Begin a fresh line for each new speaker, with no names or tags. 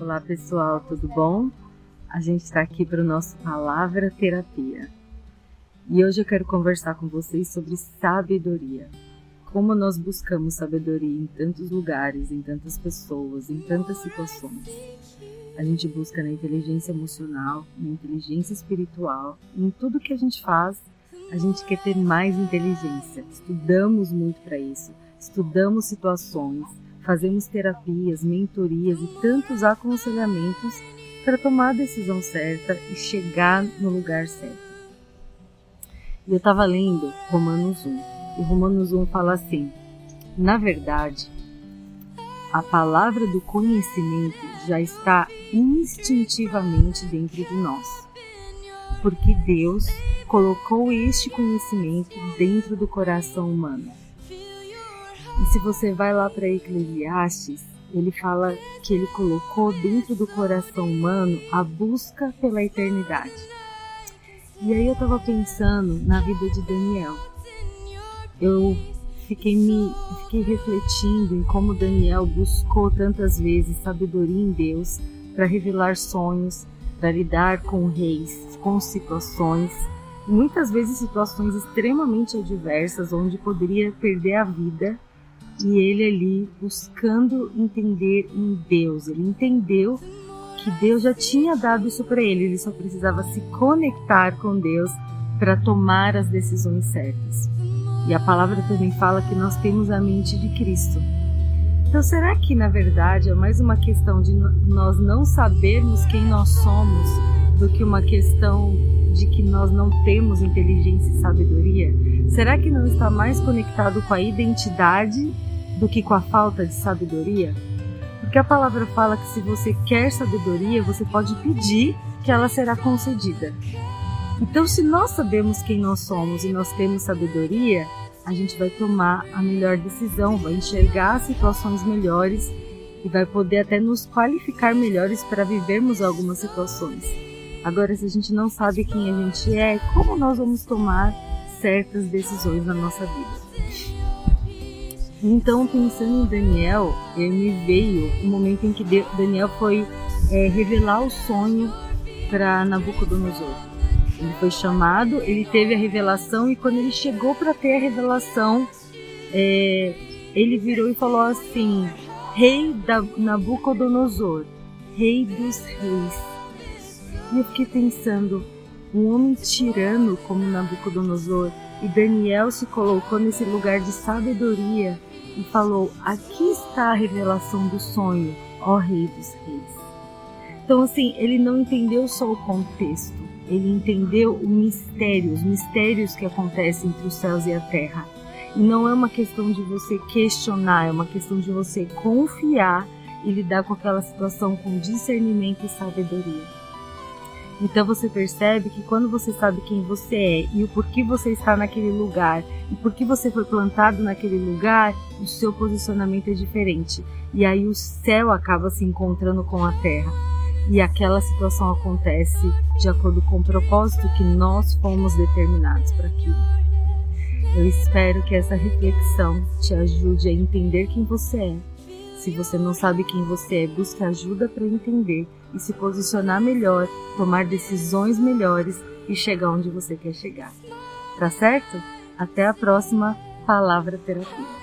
Olá pessoal, tudo bom? A gente está aqui para o nosso Palavra Terapia. E hoje eu quero conversar com vocês sobre sabedoria. Como nós buscamos sabedoria em tantos lugares, em tantas pessoas, em tantas situações. A gente busca na inteligência emocional, na inteligência espiritual, em tudo que a gente faz, a gente quer ter mais inteligência. Estudamos muito para isso, estudamos situações, fazemos terapias, mentorias e tantos aconselhamentos para tomar a decisão certa e chegar no lugar certo. E eu estava lendo Romanos 1, e Romanos 1 fala assim: na verdade, a palavra do conhecimento já está instintivamente dentro de nós, porque Deus colocou este conhecimento dentro do coração humano. Se você vai lá para Eclesiastes, ele fala que ele colocou dentro do coração humano a busca pela eternidade. E aí eu estava pensando na vida de Daniel. Eu fiquei me fiquei refletindo em como Daniel buscou tantas vezes sabedoria em Deus para revelar sonhos, para lidar com reis, com situações, muitas vezes situações extremamente adversas onde poderia perder a vida e ele ali buscando entender em Deus. Ele entendeu que Deus já tinha dado isso para ele, ele só precisava se conectar com Deus para tomar as decisões certas. E a palavra também fala que nós temos a mente de Cristo. Então, será que na verdade é mais uma questão de nós não sabermos quem nós somos do que uma questão de que nós não temos inteligência e sabedoria? Será que não está mais conectado com a identidade do que com a falta de sabedoria? Porque a palavra fala que se você quer sabedoria, você pode pedir que ela será concedida. Então, se nós sabemos quem nós somos e nós temos sabedoria, a gente vai tomar a melhor decisão, vai enxergar situações melhores e vai poder até nos qualificar melhores para vivermos algumas situações. Agora, se a gente não sabe quem a gente é, como nós vamos tomar certas decisões na nossa vida? Então, pensando em Daniel, me veio o momento em que Daniel foi é, revelar o sonho para Nabucodonosor. Ele foi chamado, ele teve a revelação e quando ele chegou para ter a revelação, é, ele virou e falou assim: Rei da Nabucodonosor, Rei dos Reis. E eu fiquei pensando, um homem tirano como Nabucodonosor, e Daniel se colocou nesse lugar de sabedoria e falou: Aqui está a revelação do sonho, ó Rei dos Reis. Então, assim, ele não entendeu só o contexto, ele entendeu o mistério, os mistérios que acontecem entre os céus e a terra. E não é uma questão de você questionar, é uma questão de você confiar e lidar com aquela situação com discernimento e sabedoria. Então você percebe que quando você sabe quem você é e o porquê você está naquele lugar e por que você foi plantado naquele lugar, o seu posicionamento é diferente. E aí o céu acaba se encontrando com a terra. E aquela situação acontece de acordo com o propósito que nós fomos determinados para aquilo. Eu espero que essa reflexão te ajude a entender quem você é se você não sabe quem você é, busque ajuda para entender e se posicionar melhor, tomar decisões melhores e chegar onde você quer chegar. Tá certo? Até a próxima Palavra Terapia.